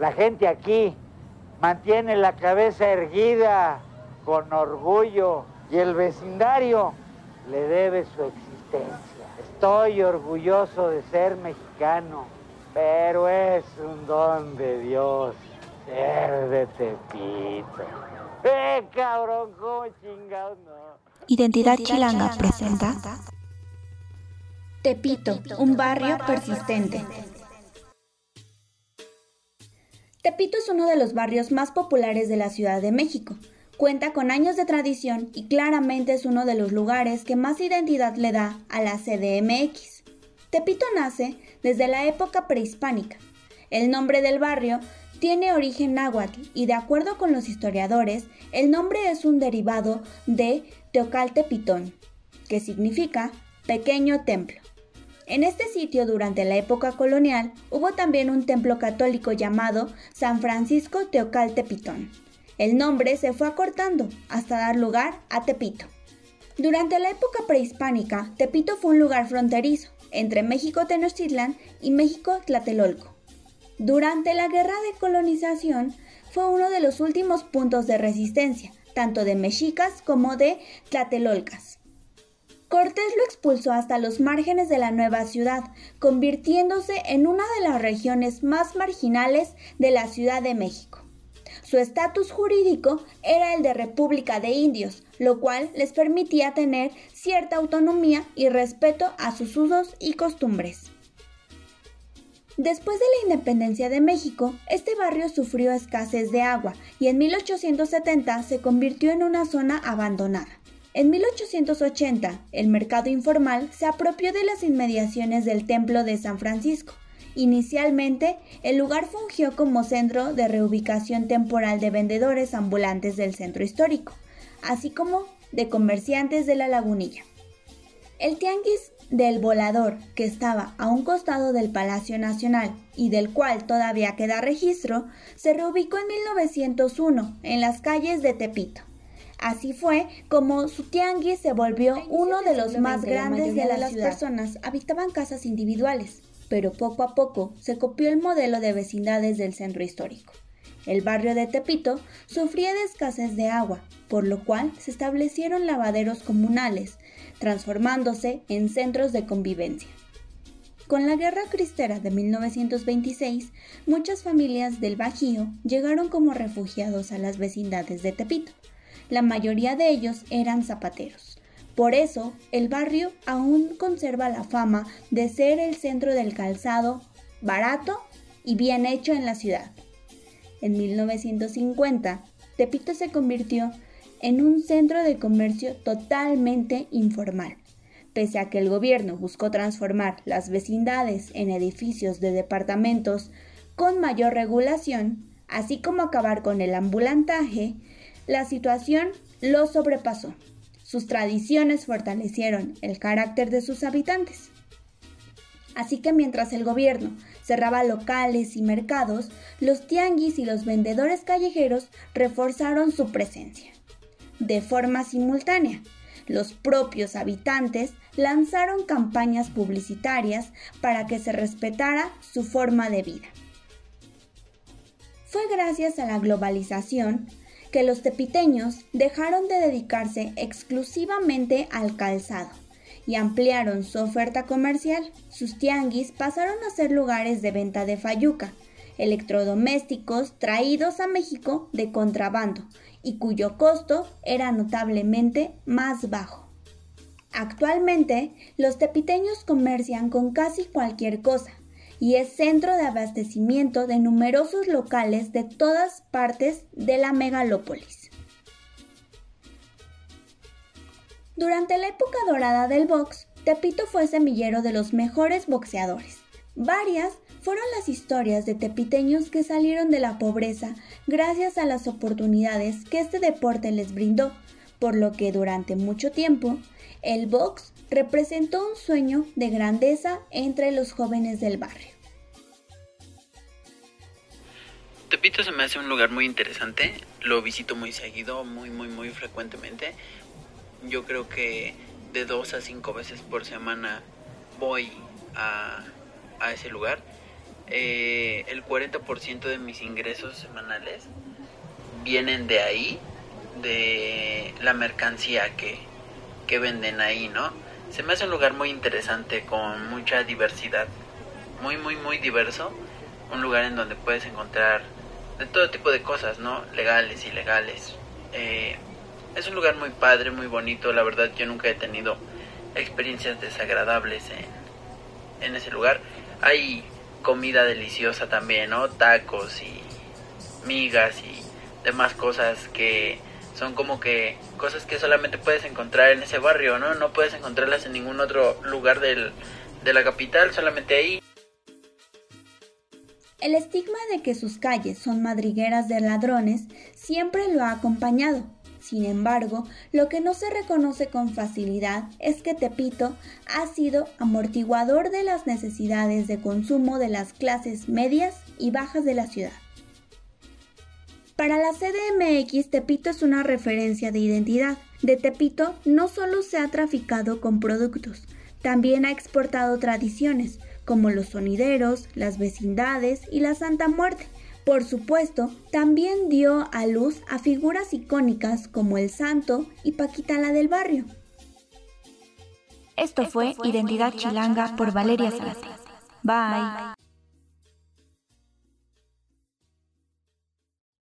La gente aquí mantiene la cabeza erguida con orgullo y el vecindario le debe su existencia. Estoy orgulloso de ser mexicano, pero es un don de Dios ser de Tepito. ¡Eh, cabrón! ¿Cómo chingados no? Identidad Chilanga presenta Tepito, un barrio persistente. Tepito es uno de los barrios más populares de la Ciudad de México. Cuenta con años de tradición y claramente es uno de los lugares que más identidad le da a la CDMX. Tepito nace desde la época prehispánica. El nombre del barrio tiene origen náhuatl y de acuerdo con los historiadores, el nombre es un derivado de Teocaltepitón, que significa pequeño templo. En este sitio durante la época colonial hubo también un templo católico llamado San Francisco Teocaltepitón. El nombre se fue acortando hasta dar lugar a Tepito. Durante la época prehispánica, Tepito fue un lugar fronterizo entre México Tenochtitlan y México Tlatelolco. Durante la guerra de colonización fue uno de los últimos puntos de resistencia, tanto de mexicas como de tlatelolcas. Cortés lo expulsó hasta los márgenes de la nueva ciudad, convirtiéndose en una de las regiones más marginales de la Ciudad de México. Su estatus jurídico era el de República de Indios, lo cual les permitía tener cierta autonomía y respeto a sus usos y costumbres. Después de la independencia de México, este barrio sufrió escasez de agua y en 1870 se convirtió en una zona abandonada. En 1880, el mercado informal se apropió de las inmediaciones del Templo de San Francisco. Inicialmente, el lugar fungió como centro de reubicación temporal de vendedores ambulantes del centro histórico, así como de comerciantes de la lagunilla. El tianguis del volador, que estaba a un costado del Palacio Nacional y del cual todavía queda registro, se reubicó en 1901 en las calles de Tepito. Así fue como su tianguis se volvió uno de los más grandes de la las personas habitaban casas individuales, pero poco a poco se copió el modelo de vecindades del centro histórico. El barrio de Tepito sufría de escasez de agua, por lo cual se establecieron lavaderos comunales, transformándose en centros de convivencia. Con la Guerra Cristera de 1926, muchas familias del Bajío llegaron como refugiados a las vecindades de Tepito la mayoría de ellos eran zapateros. Por eso, el barrio aún conserva la fama de ser el centro del calzado barato y bien hecho en la ciudad. En 1950, Tepito se convirtió en un centro de comercio totalmente informal. Pese a que el gobierno buscó transformar las vecindades en edificios de departamentos con mayor regulación, así como acabar con el ambulantaje, la situación lo sobrepasó. Sus tradiciones fortalecieron el carácter de sus habitantes. Así que mientras el gobierno cerraba locales y mercados, los tianguis y los vendedores callejeros reforzaron su presencia. De forma simultánea, los propios habitantes lanzaron campañas publicitarias para que se respetara su forma de vida. Fue gracias a la globalización que los tepiteños dejaron de dedicarse exclusivamente al calzado y ampliaron su oferta comercial. Sus tianguis pasaron a ser lugares de venta de fayuca, electrodomésticos traídos a México de contrabando y cuyo costo era notablemente más bajo. Actualmente, los tepiteños comercian con casi cualquier cosa, y es centro de abastecimiento de numerosos locales de todas partes de la megalópolis. Durante la época dorada del box, Tepito fue semillero de los mejores boxeadores. Varias fueron las historias de tepiteños que salieron de la pobreza gracias a las oportunidades que este deporte les brindó, por lo que durante mucho tiempo el box representó un sueño de grandeza entre los jóvenes del barrio. Tepito se me hace un lugar muy interesante, lo visito muy seguido, muy, muy, muy frecuentemente. Yo creo que de dos a cinco veces por semana voy a, ese lugar. eh, el 40% de mis ingresos semanales vienen de ahí, de la mercancía que, que venden ahí, ¿no? Se me hace un lugar muy interesante con mucha diversidad, muy, muy, muy diverso, un lugar en donde puedes encontrar de todo tipo de cosas, ¿no? Legales, ilegales. Eh, es un lugar muy padre, muy bonito, la verdad yo nunca he tenido experiencias desagradables en, en ese lugar. Hay comida deliciosa también, ¿no? Tacos y migas y demás cosas que son como que cosas que solamente puedes encontrar en ese barrio, ¿no? No puedes encontrarlas en ningún otro lugar del, de la capital, solamente ahí. El estigma de que sus calles son madrigueras de ladrones siempre lo ha acompañado. Sin embargo, lo que no se reconoce con facilidad es que Tepito ha sido amortiguador de las necesidades de consumo de las clases medias y bajas de la ciudad. Para la CDMX, Tepito es una referencia de identidad. De Tepito no solo se ha traficado con productos, también ha exportado tradiciones, como los sonideros, las vecindades y la Santa Muerte, por supuesto, también dio a luz a figuras icónicas como el Santo y Paquita la del barrio. Esto fue Identidad Chilanga por Valeria Zárate. Bye.